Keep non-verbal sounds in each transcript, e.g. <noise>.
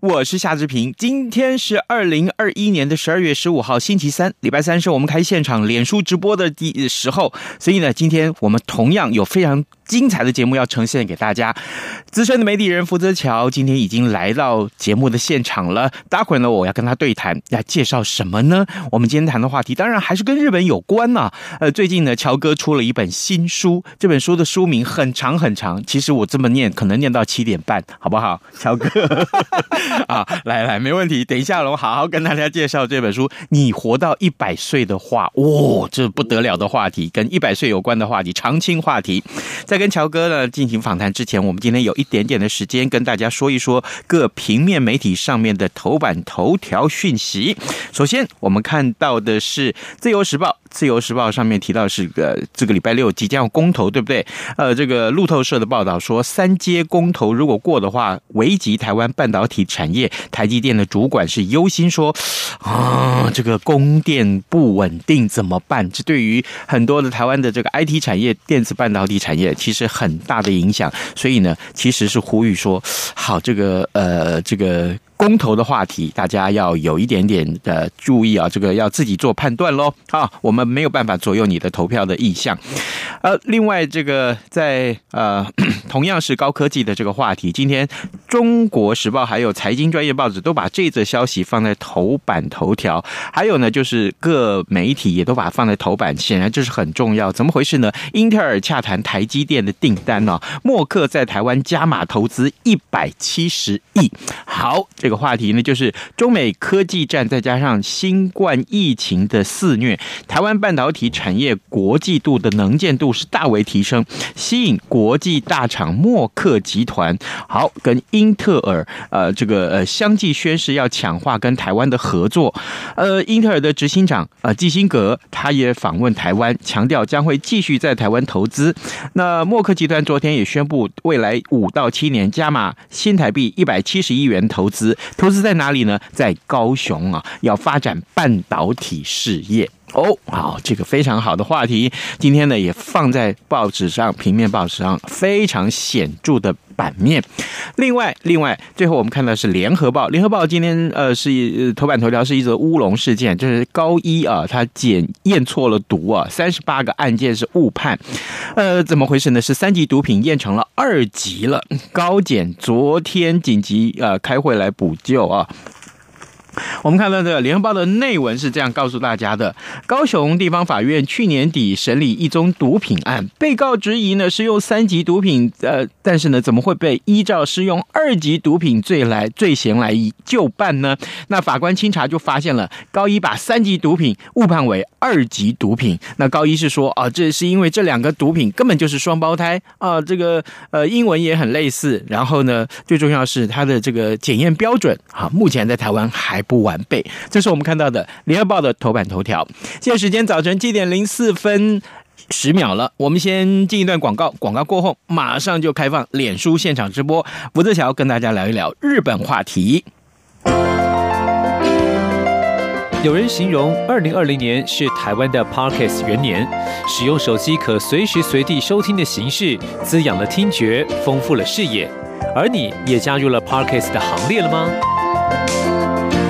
我是夏志平。今天是二零二一年的十二月十五号，星期三，礼拜三是我们开现场脸书直播的第时候，所以呢，今天我们同样有非常精彩的节目要呈现给大家。资深的媒体人福泽桥今天已经来到节目的现场了。待会儿呢，我要跟他对谈，要介绍什么呢？我们今天谈的话题当然还是跟日本有关呐、啊。呃，最近呢，乔哥出了一本新书，这本书的书名很长很长，其实我这么念可能念到七点半，好不好？<laughs> 乔哥。啊，来来，没问题。等一下，我好好跟大家介绍这本书。你活到一百岁的话，哇、哦，这不得了的话题，跟一百岁有关的话题，长青话题。在跟乔哥呢进行访谈之前，我们今天有一点点的时间跟大家说一说各平面媒体上面的头版头条讯息。首先，我们看到的是《自由时报》。自由时报上面提到是个这个礼拜六即将要公投，对不对？呃，这个路透社的报道说，三阶公投如果过的话，危及台湾半导体产业。台积电的主管是忧心说，啊，这个供电不稳定怎么办？这对于很多的台湾的这个 IT 产业、电子半导体产业，其实很大的影响。所以呢，其实是呼吁说，好，这个呃，这个。公投的话题，大家要有一点点的注意啊，这个要自己做判断喽。啊，我们没有办法左右你的投票的意向。呃，另外这个在呃同样是高科技的这个话题，今天《中国时报》还有财经专业报纸都把这则消息放在头版头条，还有呢就是各媒体也都把它放在头版，显然这是很重要。怎么回事呢？英特尔洽谈台积电的订单呢、啊？默克在台湾加码投资一百七十亿。好，这个。个话题呢，就是中美科技战，再加上新冠疫情的肆虐，台湾半导体产业国际度的能见度是大为提升，吸引国际大厂默克集团，好跟英特尔呃这个呃相继宣誓要强化跟台湾的合作。呃，英特尔的执行长呃基辛格他也访问台湾，强调将会继续在台湾投资。那默克集团昨天也宣布，未来五到七年加码新台币一百七十亿元投资。投资在哪里呢？在高雄啊，要发展半导体事业哦。好，这个非常好的话题，今天呢也放在报纸上，平面报纸上非常显著的版面。另外，另外，最后我们看到是联合报，联合报今天呃是一头版头条是一则乌龙事件，就是高一啊，他检验错了毒啊，三十八个案件是误判，呃，怎么回事呢？是三级毒品验成了二级了，高检昨天紧急呃开会来补救啊。我们看到这个《联合报》的内文是这样告诉大家的：高雄地方法院去年底审理一宗毒品案，被告质疑呢是用三级毒品，呃，但是呢怎么会被依照是用二级毒品罪来罪嫌来就办呢？那法官清查就发现了高一把三级毒品误判为二级毒品。那高一是说啊，这是因为这两个毒品根本就是双胞胎啊，这个呃英文也很类似，然后呢最重要是它的这个检验标准啊，目前在台湾还。不完备，这是我们看到的《联合报》的头版头条。现在时间早晨七点零四分十秒了，我们先进一段广告，广告过后马上就开放脸书现场直播。福泽乔跟大家聊一聊日本话题。有人形容二零二零年是台湾的 Parkes 元年，使用手机可随时随地收听的形式，滋养了听觉，丰富了视野。而你也加入了 Parkes 的行列了吗？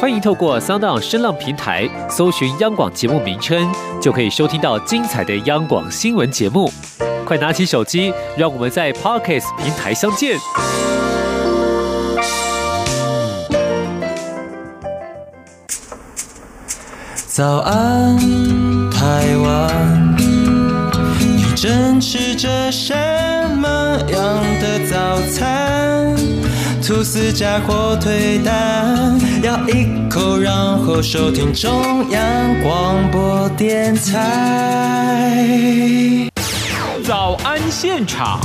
欢迎透过 Soundon 声浪平台搜寻央广节目名称，就可以收听到精彩的央广新闻节目。快拿起手机，让我们在 Parkes 平台相见。早安，台湾，你正吃着什么样的早餐？吐司加火腿蛋，咬一口，然后收听中央广播电台。早安现场。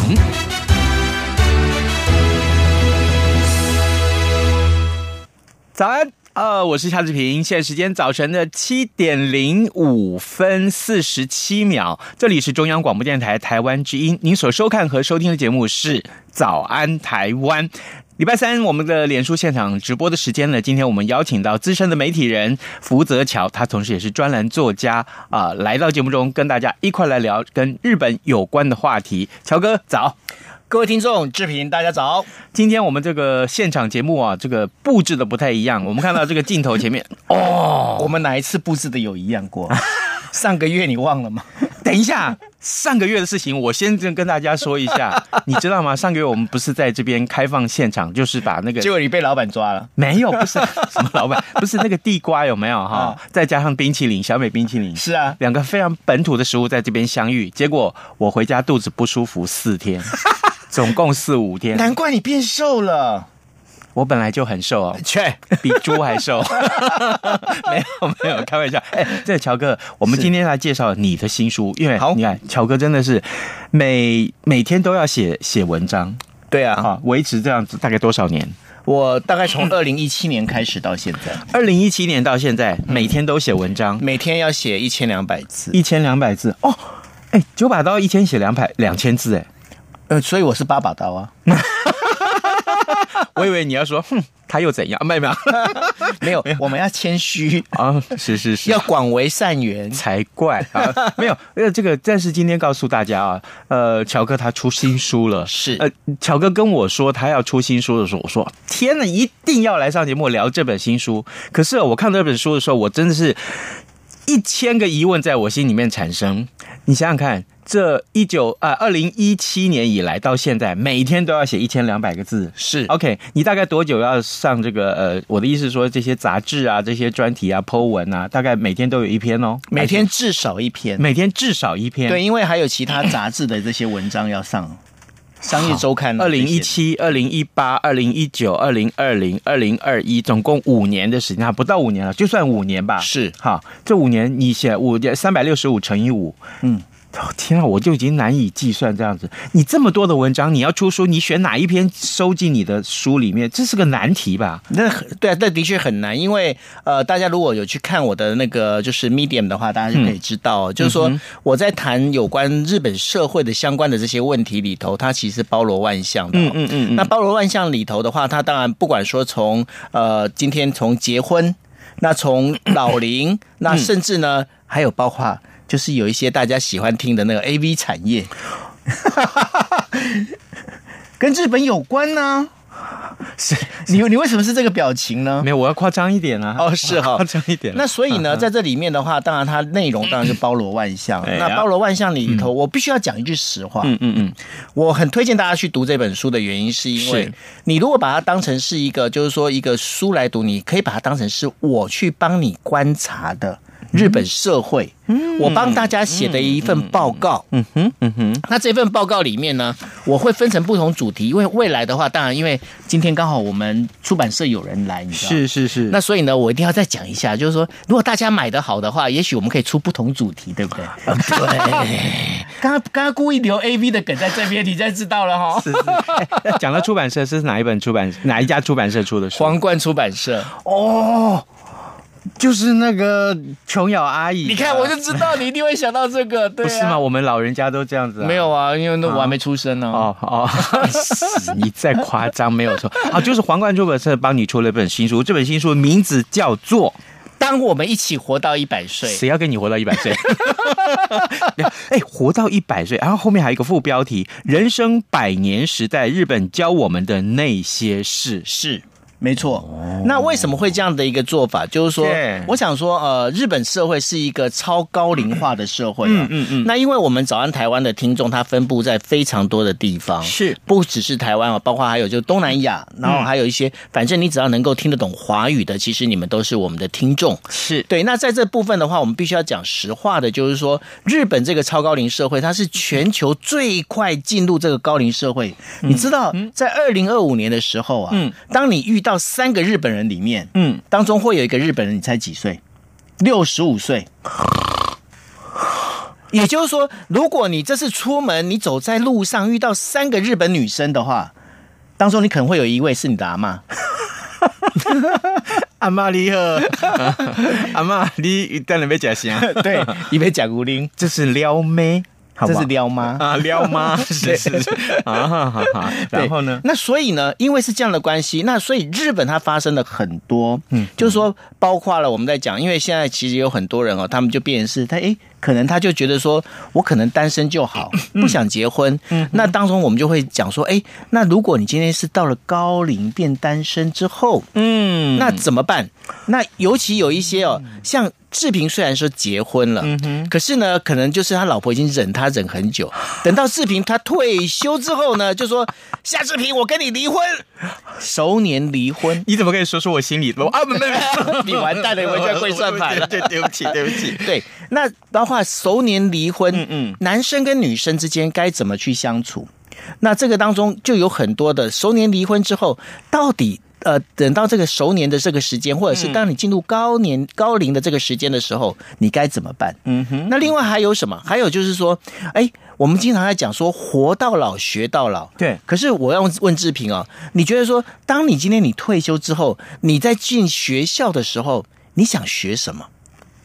早安，呃，我是夏志平。现在时间早晨的七点零五分四十七秒，这里是中央广播电台台湾之音。您所收看和收听的节目是《早安台湾》。礼拜三，我们的脸书现场直播的时间呢，今天我们邀请到资深的媒体人福泽桥，他同时也是专栏作家啊、呃，来到节目中跟大家一块来聊跟日本有关的话题。乔哥早。各位听众，志平，大家早。今天我们这个现场节目啊，这个布置的不太一样。我们看到这个镜头前面，哦，<laughs> 我们哪一次布置的有一样过？上个月你忘了吗？<laughs> 等一下，上个月的事情，我先跟大家说一下，<laughs> 你知道吗？上个月我们不是在这边开放现场，就是把那个，结果你被老板抓了。没有，不是 <laughs> 什么老板，不是那个地瓜有没有哈？再加上冰淇淋，小美冰淇淋，是啊，两个非常本土的食物在这边相遇，结果我回家肚子不舒服四天。总共四五天，难怪你变瘦了。我本来就很瘦哦，<laughs> 切，比猪还瘦。<laughs> 没有没有，开玩笑。哎，这个乔哥，我们今天来介绍你的新书，因为好，你看乔哥真的是每每天都要写写文章。对啊，哈，维持这样子大概多少年？我大概从二零一七年开始到现在，<coughs> 二零一七年到现在，每天都写文章，每天要写一千两百字，一千两百字哦。哎，九把刀一天写两百两千字，哎。呃，所以我是八把刀啊！<laughs> <laughs> 我以为你要说，哼，他又怎样？没有 <laughs> 没有，没有，我们要谦虚啊！是是是，要广为善缘才怪啊！<laughs> 没有，呃，这个，但是今天告诉大家啊，呃，乔哥他出新书了，是呃，乔哥跟我说他要出新书的时候，我说天哪，一定要来上节目聊这本新书。可是我看到这本书的时候，我真的是一千个疑问在我心里面产生。你想想看。这一九啊，二零一七年以来到现在，每天都要写一千两百个字。是 OK，你大概多久要上这个？呃，我的意思是说，这些杂志啊，这些专题啊，Po 文啊，大概每天都有一篇哦。每天至少一篇，每天至少一篇。对，因为还有其他杂志的这些文章要上。<laughs> 商业周刊，二零一七、二零一八、二零一九、二零二零、二零二一，总共五年的时间，不到五年了，就算五年吧。是，好，这五年你写五三百六十五乘以五，嗯。天啊，我就已经难以计算这样子。你这么多的文章，你要出书，你选哪一篇收进你的书里面？这是个难题吧？那对啊，那的确很难。因为呃，大家如果有去看我的那个就是 Medium 的话，大家就可以知道，嗯、就是说我在谈有关日本社会的相关的这些问题里头，它其实包罗万象的。嗯嗯嗯。那包罗万象里头的话，它当然不管说从呃今天从结婚，那从老龄，那甚至呢还有包括。就是有一些大家喜欢听的那个 AV 产业，<laughs> 跟日本有关呢、啊。是你你为什么是这个表情呢？没有，我要夸张一点啊。哦，是哈，<laughs> 夸张一点。那所以呢，在这里面的话，当然它内容当然是包罗万象。那包罗万象里头，我必须要讲一句实话。嗯嗯嗯，我很推荐大家去读这本书的原因，是因为你如果把它当成是一个，就是说一个书来读，你可以把它当成是我去帮你观察的。日本社会，我帮大家写的一份报告。嗯哼，嗯哼。那这份报告里面呢，我会分成不同主题，因为未来的话，当然因为今天刚好我们出版社有人来，你知道吗？是是是。那所以呢，我一定要再讲一下，就是说，如果大家买的好的话，也许我们可以出不同主题，对不对？<laughs> 对。<laughs> 刚刚刚刚故意留 A V 的梗在这边，你现在知道了哈。是是。<laughs> 讲到出版社是哪一本出版哪一家出版社出的书？皇冠出版社。哦。就是那个琼瑶阿姨，你看我就知道你一定会想到这个，<laughs> 对啊，不是吗？我们老人家都这样子啊。没有啊，因为那我还没出生呢。哦哦，你再夸张没有错啊，就是皇冠出版社帮你出了一本新书，这本新书名字叫做《当我们一起活到一百岁》。谁要跟你活到一百岁？<laughs> 哎，活到一百岁，然后后面还有一个副标题：人生百年时代，日本教我们的那些事。是。没错，那为什么会这样的一个做法？就是说，我想说，呃，日本社会是一个超高龄化的社会，嗯嗯嗯。那因为我们早安台湾的听众，他分布在非常多的地方，是不只是台湾啊，包括还有就东南亚，然后还有一些，反正你只要能够听得懂华语的，其实你们都是我们的听众。是对。那在这部分的话，我们必须要讲实话的，就是说，日本这个超高龄社会，它是全球最快进入这个高龄社会。你知道，在二零二五年的时候啊，嗯，当你遇到三个日本人里面，嗯，当中会有一个日本人，你猜几岁？六十五岁。也就是说，如果你这次出门，你走在路上遇到三个日本女生的话，当中你可能会有一位是你的阿妈。<laughs> 阿妈你好，<laughs> 阿妈你等下要讲啥？<laughs> 对，你要讲古灵，这是撩妹。这是撩妈啊，撩妈 <laughs> 是是是啊，好好好。然后呢？那所以呢，因为是这样的关系，那所以日本它发生了很多，嗯，就是说，包括了我们在讲，因为现在其实有很多人哦，他们就变成是他诶，可能他就觉得说我可能单身就好，<coughs> 不想结婚。嗯，那当中我们就会讲说，诶，那如果你今天是到了高龄变单身之后，嗯，那怎么办？那尤其有一些哦，像。志平虽然说结婚了，嗯哼，可是呢，可能就是他老婆已经忍他忍很久，等到志平他退休之后呢，就说夏志平，我跟你离婚，熟年离婚，你怎么可以说出我心里的？啊，没没没，你完蛋了，我就要跪算盘了，<laughs> 对，对不起，对不起，对，那包括熟年离婚，嗯嗯，男生跟女生之间该怎么去相处？那这个当中就有很多的熟年离婚之后，到底。呃，等到这个熟年的这个时间，或者是当你进入高年高龄的这个时间的时候，你该怎么办？嗯哼。那另外还有什么？还有就是说，哎，我们经常在讲说“活到老，学到老”。对。可是我要问志平啊，你觉得说，当你今天你退休之后，你在进学校的时候，你想学什么？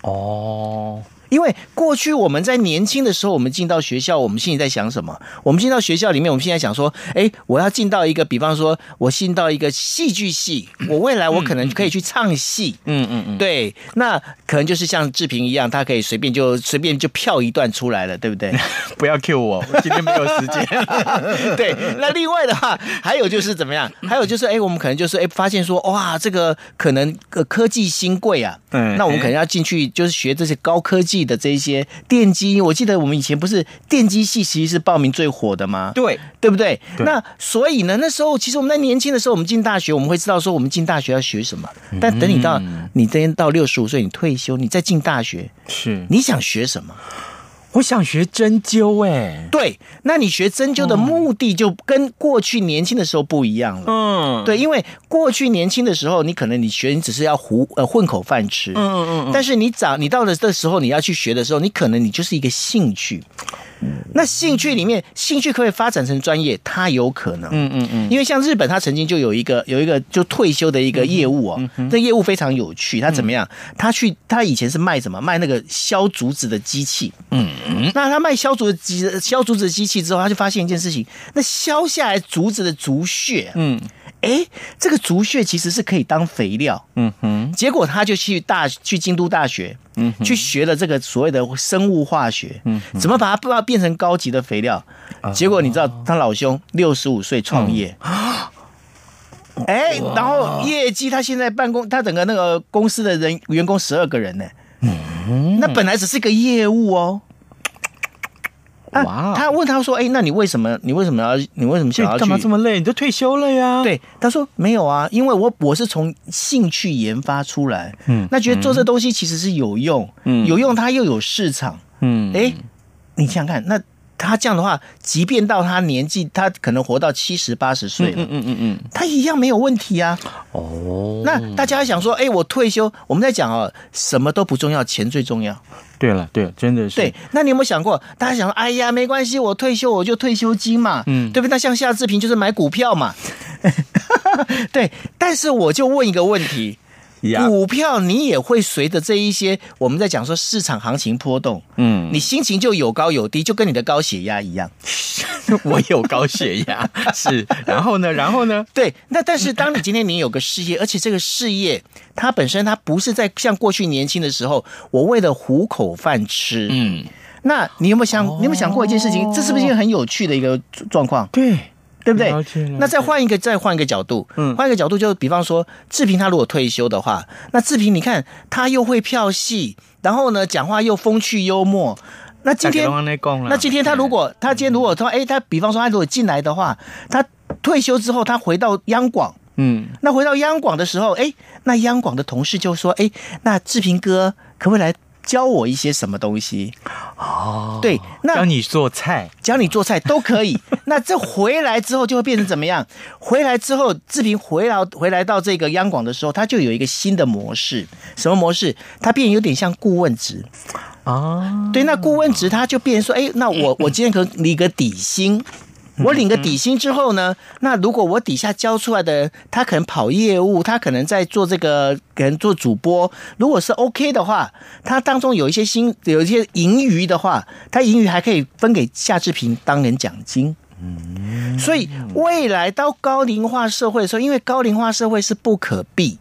哦。因为过去我们在年轻的时候，我们进到学校，我们心里在想什么？我们进到学校里面，我们现在想说，哎，我要进到一个，比方说，我进到一个戏剧系，我未来我可能可以去唱戏，嗯嗯嗯，对，那可能就是像志平一样，他可以随便就随便就票一段出来了，对不对？<laughs> 不要 cue 我，我今天没有时间。<laughs> 对，那另外的话，还有就是怎么样？还有就是，哎，我们可能就是哎，发现说，哇，这个可能科技新贵啊，嗯，那我们可能要进去，就是学这些高科技。的这一些电机，我记得我们以前不是电机系其实是报名最火的吗？对，对不对？对。那所以呢，那时候其实我们在年轻的时候，我们进大学，我们会知道说我们进大学要学什么。但等你到、嗯、你今天到六十五岁，你退休，你再进大学，是你想学什么？我想学针灸，哎，对，那你学针灸的目的就跟过去年轻的时候不一样了。嗯，对，因为过去年轻的时候，你可能你学你只是要糊呃混口饭吃。嗯嗯嗯。但是你长你到了这时候，你要去学的时候，你可能你就是一个兴趣。那兴趣里面，兴趣可以发展成专业，它有可能。嗯嗯嗯。因为像日本，他曾经就有一个有一个就退休的一个业务哦，这业务非常有趣。他怎么样？他去他以前是卖什么？卖那个削竹子的机器。嗯嗯。那他卖削竹子机削竹子的机器之后，他就发现一件事情：那削下来竹子的竹屑，嗯。哎，这个竹屑其实是可以当肥料，嗯哼。结果他就去大去京都大学，嗯，去学了这个所谓的生物化学，嗯，怎么把它不知道变成高级的肥料？结果你知道，他老兄六十五岁创业，<gasps> 哎，然后业绩他现在办公，他整个那个公司的人员工十二个人呢，嗯，那本来只是个业务哦。啊，哇他问他说：“哎，那你为什么？你为什么要？你为什么想要去？干嘛这么累？你都退休了呀？”对，他说：“没有啊，因为我我是从兴趣研发出来，嗯，那觉得做这东西其实是有用，嗯，有用，它又有市场，嗯，哎，你想想看，那他这样的话，即便到他年纪，他可能活到七十八十岁了，嗯嗯嗯嗯，他一样没有问题啊。哦，那大家想说，哎，我退休，我们在讲哦，什么都不重要，钱最重要。”对了，对，真的是。对，那你有没有想过？大家想说，哎呀，没关系，我退休我就退休金嘛，嗯，对不对？那像夏志平就是买股票嘛，<laughs> 对。但是我就问一个问题。股票你也会随着这一些，我们在讲说市场行情波动，嗯，你心情就有高有低，就跟你的高血压一样。<laughs> 我有高血压，<laughs> 是。然后呢？然后呢？对。那但是当你今天你有个事业，而且这个事业它本身它不是在像过去年轻的时候，我为了糊口饭吃，嗯，那你有没有想？你有没有想过一件事情？这是不是一个很有趣的一个状况？对。对不对？那再换一个，再换一个角度，嗯，换一个角度，就比方说志平他如果退休的话，那志平你看他又会票戏，然后呢讲话又风趣幽默。那今天，那今天他如果他今天如果说，哎，他比方说他如果进来的话，他退休之后他回到央广，嗯，那回到央广的时候，哎，那央广的同事就说，哎，那志平哥可不可以来？教我一些什么东西哦？对，那教你做菜，教你做菜都可以。<laughs> 那这回来之后就会变成怎么样？回来之后，志平回来回来到这个央广的时候，他就有一个新的模式。什么模式？他变有点像顾问职啊。对，那顾问职他就变成说，哎，那我我今天可领个底薪。<laughs> 我领个底薪之后呢，那如果我底下教出来的人，他可能跑业务，他可能在做这个，可能做主播。如果是 OK 的话，他当中有一些薪，有一些盈余的话，他盈余还可以分给夏志平当年奖金。嗯，所以未来到高龄化社会的时候，因为高龄化社会是不可避。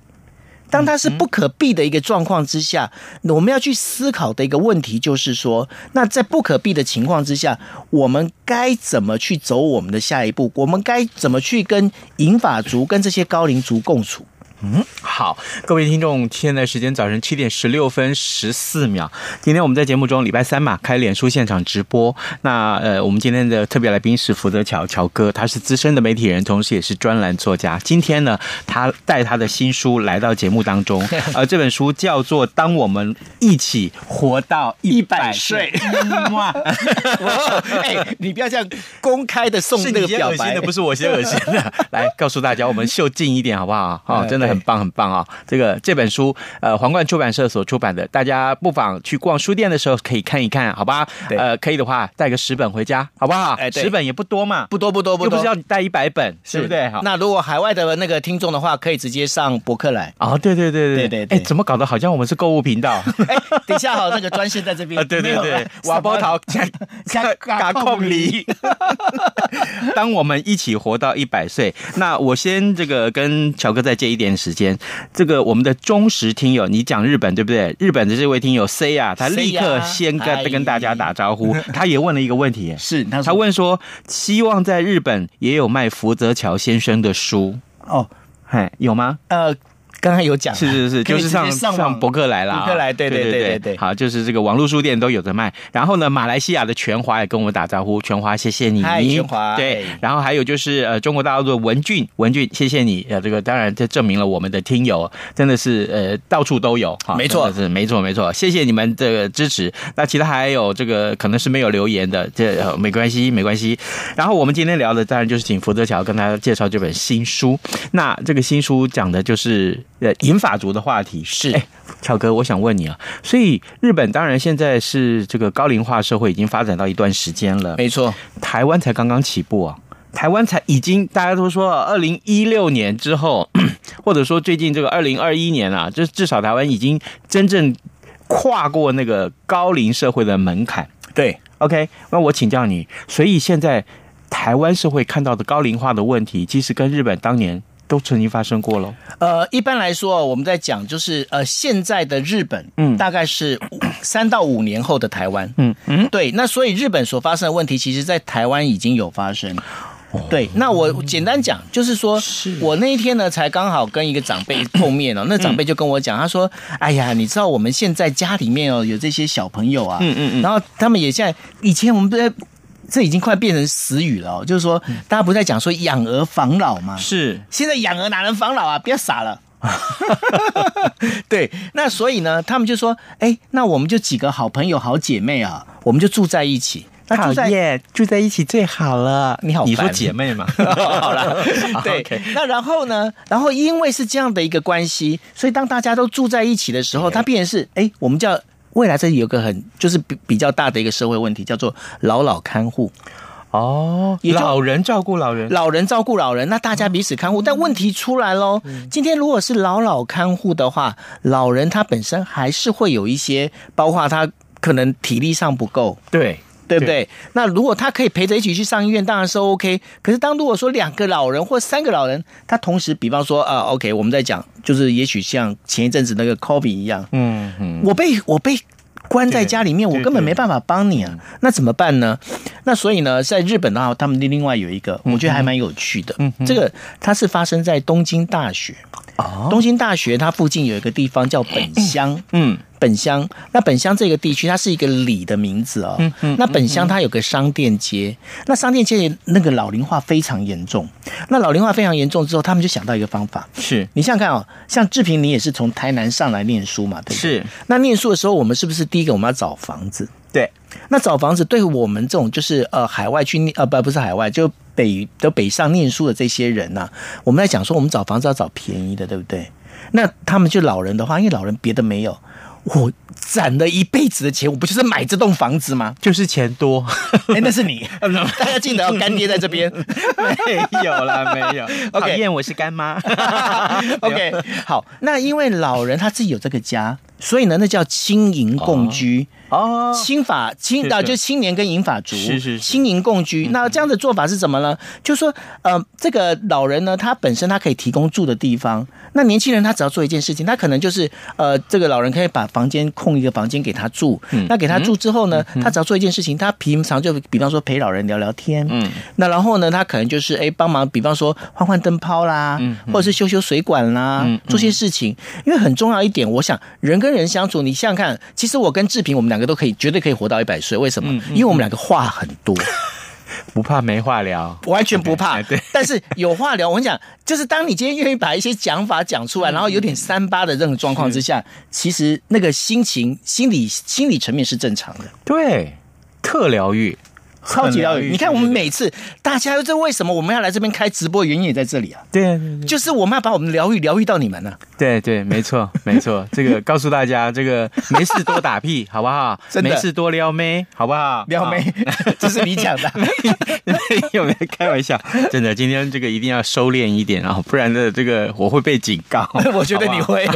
当它是不可避的一个状况之下，我们要去思考的一个问题就是说，那在不可避的情况之下，我们该怎么去走我们的下一步？我们该怎么去跟银发族、跟这些高龄族共处？嗯，好，各位听众，现在时间早晨七点十六分十四秒。今天我们在节目中礼拜三嘛，开脸书现场直播。那呃，我们今天的特别来宾是福德乔乔哥，他是资深的媒体人，同时也是专栏作家。今天呢，他带他的新书来到节目当中。呃，这本书叫做《当我们一起活到一百岁》。哇！<laughs> 哎，你不要这样公开的送那个表白的，不是我先恶心的。<laughs> 来告诉大家，我们秀近一点好不好？好，真的。很棒，很棒啊！这个这本书，呃，皇冠出版社所出版的，大家不妨去逛书店的时候可以看一看，好吧？呃，可以的话带个十本回家，好不好？哎，十本也不多嘛，不多不多不多，又不是要你带一百本，对不对？好，那如果海外的那个听众的话，可以直接上博客来哦，对对对对对对，哎，怎么搞得好像我们是购物频道？<laughs> 哎，等一下好，那个专线在这边。<laughs> 对对对，瓦波桃 <laughs> 加加加控梨。当我们一起活到一百岁，那我先这个跟乔哥再借一点时间。这个我们的忠实听友，你讲日本对不对？日本的这位听友 C 啊，他立刻先跟跟大家打招呼，他也问了一个问题，<laughs> 是他问说，希望在日本也有卖福泽桥先生的书哦，嘿，有吗？呃。刚刚有讲，是是是，就是上上上博客来了，博客来，对对对对对，好，就是这个网络书店都有的卖。然后呢，马来西亚的全华也跟我们打招呼，全华谢谢你，全华对。然后还有就是呃，中国大陆的文俊，文俊谢谢你，呃，这个当然这证明了我们的听友真的是呃到处都有，没错是没错没错，谢谢你们的支持。那其他还有这个可能是没有留言的，这没关系没关系。然后我们今天聊的当然就是请福泽桥跟大家介绍这本新书。那这个新书讲的就是。呃，银发族的话题是，哎，乔哥，我想问你啊，所以日本当然现在是这个高龄化社会已经发展到一段时间了，没错，台湾才刚刚起步啊，台湾才已经大家都说二零一六年之后，<clears throat> 或者说最近这个二零二一年啊，就至少台湾已经真正跨过那个高龄社会的门槛。对，OK，那我请教你，所以现在台湾社会看到的高龄化的问题，其实跟日本当年。都曾经发生过了。呃，一般来说，我们在讲就是呃，现在的日本，嗯，大概是三到五年后的台湾，嗯嗯，对。那所以日本所发生的问题，其实在台湾已经有发生。对，那我简单讲，就是说，我那一天呢，才刚好跟一个长辈碰面哦，<coughs> 那长辈就跟我讲，他说：“哎呀，你知道我们现在家里面哦，有这些小朋友啊，嗯嗯嗯，然后他们也现在，以前我们不在。”这已经快变成死语了，哦就是说，大家不在讲说养儿防老吗？是，现在养儿哪能防老啊？不要傻了。<laughs> 对，那所以呢，他们就说，哎，那我们就几个好朋友、好姐妹啊，我们就住在一起。那住在耶，住在一起最好了。你好，你说姐妹嘛？<laughs> 好了，<laughs> 对。那然后呢？然后因为是这样的一个关系，所以当大家都住在一起的时候，它变成是，哎，我们叫。未来这里有个很就是比比较大的一个社会问题，叫做老老看护。哦，老人照顾老人，老人照顾老人，那大家彼此看护。但问题出来喽，今天如果是老老看护的话，老人他本身还是会有一些，包括他可能体力上不够，对对不对？那如果他可以陪着一起去上医院，当然是 OK。可是当如果说两个老人或三个老人，他同时，比方说啊，OK，我们在讲，就是也许像前一阵子那个 COVID 一样，嗯嗯，我被我被。关在家里面，我根本没办法帮你啊。那怎么办呢？那所以呢，在日本的话，他们另外有一个，我觉得还蛮有趣的。嗯，这个它是发生在东京大学。哦，东京大学它附近有一个地方叫本乡。嗯。本乡，那本乡这个地区，它是一个里的名字哦。嗯嗯。那本乡它有个商店街，那商店街那个老龄化非常严重。那老龄化非常严重之后，他们就想到一个方法。是你想想看哦，像志平，你也是从台南上来念书嘛？对。是。那念书的时候，我们是不是第一个我们要找房子？对。那找房子，对我们这种就是呃海外去念呃不不是海外，就北的北上念书的这些人呐、啊，我们在讲说，我们找房子要找便宜的，对不对？那他们就老人的话，因为老人别的没有。我攒了一辈子的钱，我不就是买这栋房子吗？就是钱多，哎、欸，那是你。<laughs> 大家记得要干爹在这边，<laughs> 没有啦，没有。<laughs> 讨厌，我是干妈。OK，好，那因为老人他自己有这个家，所以呢，那叫青银共居。哦哦，青法青啊，就青年跟银法族是是青银共居。那这样的做法是怎么呢？就是说呃，这个老人呢，他本身他可以提供住的地方。那年轻人他只要做一件事情，他可能就是呃，这个老人可以把房间空一个房间给他住。嗯，那给他住之后呢，他只要做一件事情，他平常就比方说陪老人聊聊天。嗯，那然后呢，他可能就是哎帮忙，比方说换换灯泡啦，嗯，或者是修修水管啦，做些事情。因为很重要一点，我想人跟人相处，你想想看，其实我跟志平我们两个都可以，绝对可以活到一百岁。为什么？因为我们两个话很多，<laughs> 不怕没话聊，完全不怕。<laughs> 对，但是有话聊。我跟你讲，就是当你今天愿意把一些讲法讲出来，然后有点三八的这种状况之下，其实那个心情、心理、心理层面是正常的。对，特疗愈。超级疗愈！你看，我们每次大家这为什么我们要来这边开直播？原因也在这里啊。对，就是我们要把我们疗愈疗愈到你们呢、啊。对对，没错没错。这个告诉大家，这个没事多打屁，好不好？<laughs> 真的没事多撩妹，好不好？撩妹，<laughs> 这是你讲的，<laughs> 没有没有开玩笑。真的，今天这个一定要收敛一点啊，不然的这个我会被警告。我觉得你会。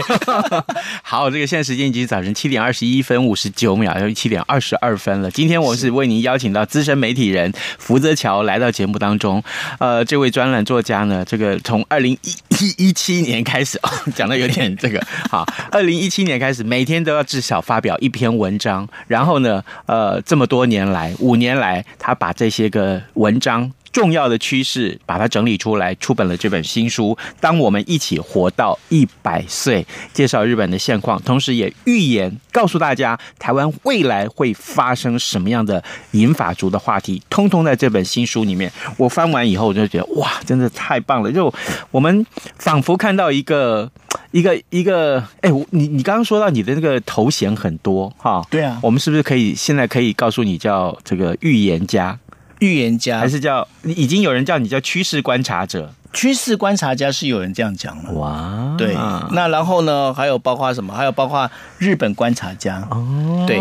好，这个现在时间已经早晨七点二十一分五十九秒，要七点二十二分了。今天我是为您邀请到资深媒体人福泽桥来到节目当中，呃，这位专栏作家呢，这个从二零一一七年开始，哦，讲的有点这个 <laughs> 好，二零一七年开始，每天都要至少发表一篇文章，然后呢，呃，这么多年来，五年来，他把这些个文章。重要的趋势，把它整理出来，出本了这本新书。当我们一起活到一百岁，介绍日本的现况，同时也预言告诉大家台湾未来会发生什么样的银法族的话题，通通在这本新书里面。我翻完以后，我就觉得哇，真的太棒了！就我们仿佛看到一个一个一个，哎，你你刚刚说到你的那个头衔很多哈，对啊，我们是不是可以现在可以告诉你叫这个预言家？预言家还是叫已经有人叫你叫趋势观察者？趋势观察家是有人这样讲了。哇，对，那然后呢？还有包括什么？还有包括日本观察家哦，对，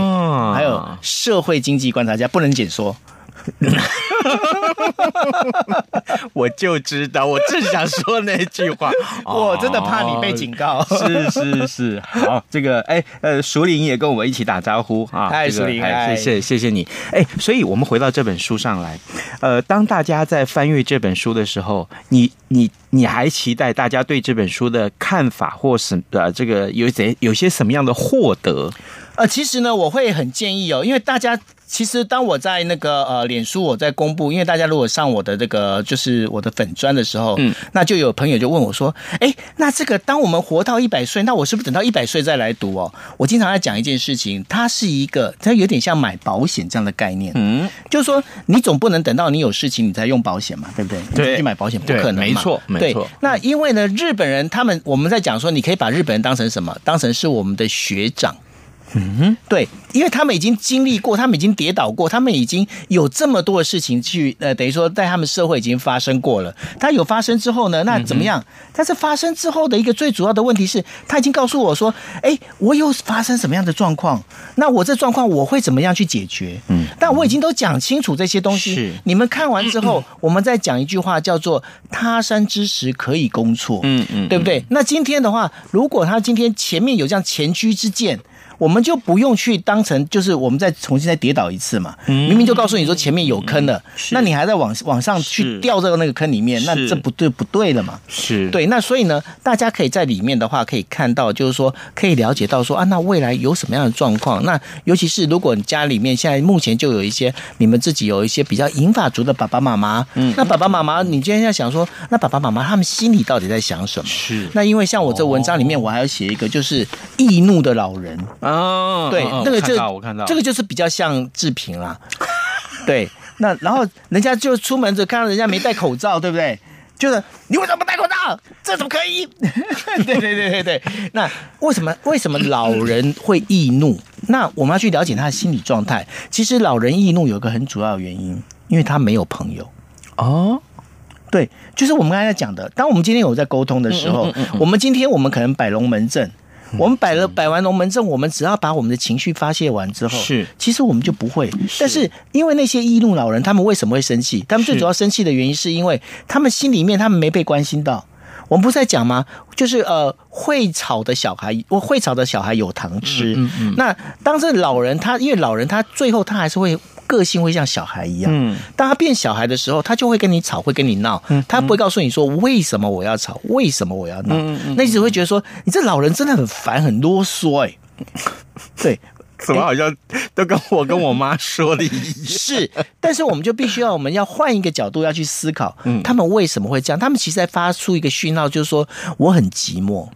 还有社会经济观察家，不能解说。<laughs> 我就知道，我正想说那句话，<laughs> 我真的怕你被警告。是是是，好，这个哎呃，熟林也跟我们一起打招呼啊，嗨，淑玲，谢谢谢谢你。哎，所以我们回到这本书上来，呃，当大家在翻阅这本书的时候，你你你还期待大家对这本书的看法，或是呃这个有怎有些什么样的获得？呃，其实呢，我会很建议哦，因为大家。其实，当我在那个呃，脸书我在公布，因为大家如果上我的这个就是我的粉专的时候，嗯，那就有朋友就问我说，哎，那这个当我们活到一百岁，那我是不是等到一百岁再来读哦？我经常在讲一件事情，它是一个，它有点像买保险这样的概念，嗯，就是说你总不能等到你有事情你才用保险嘛，对不对？对，去买保险不可能嘛，没错，没错。那因为呢，日本人他们我们在讲说，你可以把日本人当成什么？当成是我们的学长。嗯哼，对，因为他们已经经历过，他们已经跌倒过，他们已经有这么多的事情去，呃，等于说在他们社会已经发生过了。他有发生之后呢，那怎么样？但是发生之后的一个最主要的问题是，他已经告诉我说，哎，我有发生什么样的状况？那我这状况我会怎么样去解决？嗯，但我已经都讲清楚这些东西。是，你们看完之后，<clears throat> 我们再讲一句话，叫做“他山之石，可以攻错”。嗯嗯，对不对？那今天的话，如果他今天前面有这样前车之鉴。我们就不用去当成就是我们再重新再跌倒一次嘛。明明就告诉你说前面有坑了，那你还在往往上去掉这个那个坑里面，那这不对不对了嘛？是对。那所以呢，大家可以在里面的话可以看到，就是说可以了解到说啊，那未来有什么样的状况？那尤其是如果你家里面现在目前就有一些你们自己有一些比较银发族的爸爸妈妈，嗯，那爸爸妈妈，你今天要想说，那爸爸妈妈他们心里到底在想什么？是。那因为像我这文章里面，我还要写一个，就是易怒的老人哦，对，那个就我看到这个就是比较像志平啦。<laughs> 对，那然后人家就出门就看到人家没戴口罩，对不对？就是你为什么不戴口罩？这怎么可以？<laughs> 对对对对对。那为什么为什么老人会易怒？那我们要去了解他的心理状态。其实老人易怒有一个很主要的原因，因为他没有朋友哦。对，就是我们刚才讲的，当我们今天有在沟通的时候，我们今天我们可能摆龙门阵。我们摆了摆完龙门阵，我们只要把我们的情绪发泄完之后，是，其实我们就不会。但是因为那些易怒老人，他们为什么会生气？他们最主要生气的原因，是因为他们心里面他们没被关心到。我们不是在讲吗？就是呃，会吵的小孩，会吵的小孩有糖吃。嗯嗯。那当这老人他，因为老人他最后他还是会。个性会像小孩一样，嗯，当他变小孩的时候，他就会跟你吵，会跟你闹，嗯，他不会告诉你说为什么我要吵，为什么我要闹，嗯嗯，那你只会觉得说你这老人真的很烦，很啰嗦，哎，<laughs> 对，怎么好像都跟我跟我妈说的一样，是，但是我们就必须要，我们要换一个角度要去思考，嗯，他们为什么会这样？他们其实在发出一个讯号，就是说我很寂寞。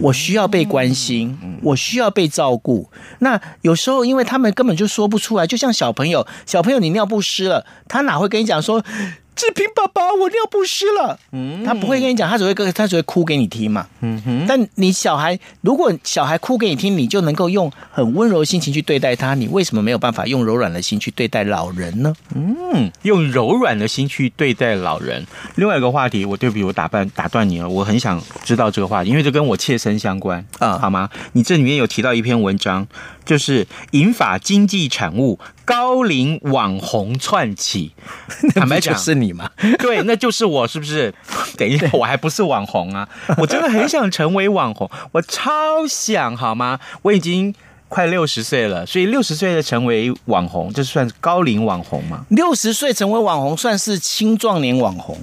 我需要被关心，我需要被照顾。那有时候，因为他们根本就说不出来，就像小朋友，小朋友你尿不湿了，他哪会跟你讲说？志平爸爸，我尿不湿了。嗯，他不会跟你讲，他只会跟他只会哭给你听嘛。嗯哼。但你小孩，如果小孩哭给你听，你就能够用很温柔的心情去对待他。你为什么没有办法用柔软的心去对待老人呢？嗯，用柔软的心去对待老人。另外一个话题，我对不起，我打断打断你了。我很想知道这个话题，因为这跟我切身相关啊，好吗？你这里面有提到一篇文章，就是引发经济产物。高龄网红窜起，<laughs> 坦白讲是你吗？<laughs> 对，那就是我，是不是？等一下，我还不是网红啊！<laughs> 我真的很想成为网红，我超想，好吗？我已经快六十岁了，所以六十岁的成为网红，这算高龄网红吗？六十岁成为网红算是青壮年网红，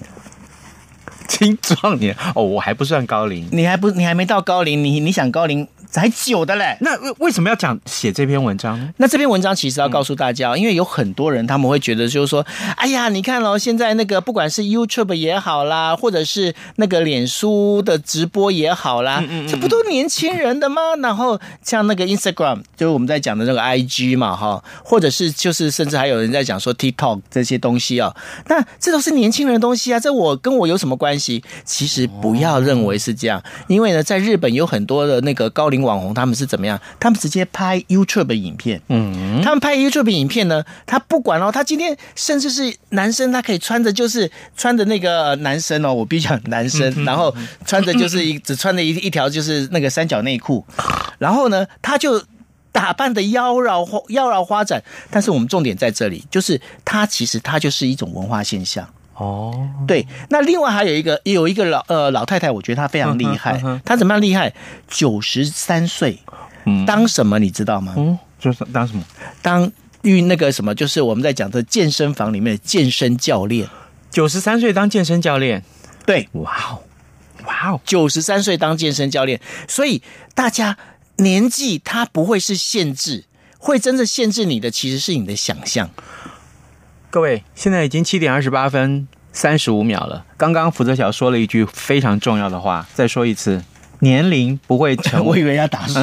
青壮年哦，我还不算高龄，你还不，你还没到高龄，你你想高龄？才久的嘞，那为什么要讲写这篇文章呢？那这篇文章其实要告诉大家，嗯、因为有很多人他们会觉得就是说，哎呀，你看哦，现在那个不管是 YouTube 也好啦，或者是那个脸书的直播也好啦，嗯嗯嗯，这不都年轻人的吗？然后像那个 Instagram，就是我们在讲的那个 IG 嘛，哈，或者是就是甚至还有人在讲说 TikTok 这些东西啊，那这都是年轻人的东西啊，这我跟我有什么关系？其实不要认为是这样，因为呢，在日本有很多的那个高龄。网红他们是怎么样？他们直接拍 YouTube 的影片。嗯，他们拍 YouTube 的影片呢，他不管哦，他今天甚至是男生，他可以穿着就是穿着那个男生哦，我比较男生，然后穿着就是一只穿着一一条就是那个三角内裤，然后呢，他就打扮的妖娆花妖娆花展。但是我们重点在这里，就是他其实他就是一种文化现象。哦，对，那另外还有一个有一个老呃老太太，我觉得她非常厉害。她怎么样厉害？九十三岁，当什么你知道吗？嗯，就是当什么？当遇那个什么，就是我们在讲的健身房里面的健身教练。九十三岁当健身教练，对，哇哦，哇哦，九十三岁当健身教练，所以大家年纪它不会是限制，会真正限制你的其实是你的想象。各位，现在已经七点二十八分三十五秒了。刚刚福泽桥说了一句非常重要的话，再说一次。年龄不会成，<laughs> 我以为要打输。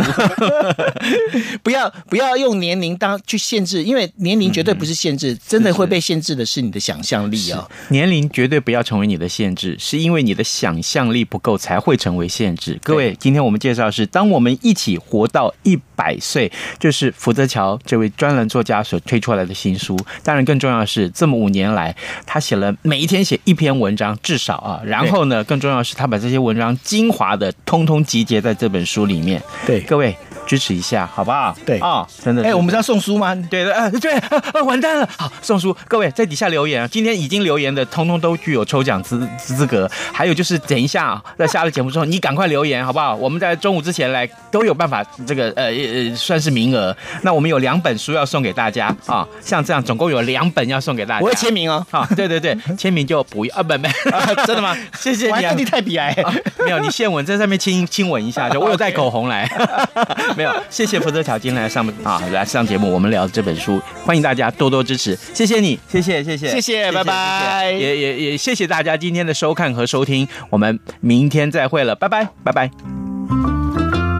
<laughs> 不要不要用年龄当去限制，因为年龄绝对不是限制，真的会被限制的是你的想象力啊！年龄绝对不要成为你的限制，是因为你的想象力不够才会成为限制。各位，今天我们介绍的是《当我们一起活到一百岁》，就是福泽桥这位专栏作家所推出来的新书。当然，更重要的是，这么五年来，他写了每一天写一篇文章，至少啊，然后呢，更重要的是，他把这些文章精华的通。通通集结在这本书里面。对，各位支持一下，好不好？对啊、哦，真的。哎，我们是要送书吗？对的，呃，对，呃，完蛋了，好，送书，各位在底下留言啊，今天已经留言的，通通都具有抽奖资资格。还有就是，等一下在下了节目之后，你赶快留言，好不好？我们在中午之前来都有办法，这个呃呃算是名额。那我们有两本书要送给大家啊，像这样总共有两本要送给大家。我会签名哦，好，对对对，签名就不要啊，不不，真的吗？谢谢你啊，你太比爱，没有，你现吻在上面亲亲吻一下，就我有带口红来，没有，谢谢福泽巧今天来上啊来上节目，我们聊这本书，欢迎大家多多支持，谢谢你，谢谢谢谢。谢谢，拜拜，也也也谢谢大家今天的收看和收听，我们明天再会了，拜拜拜拜。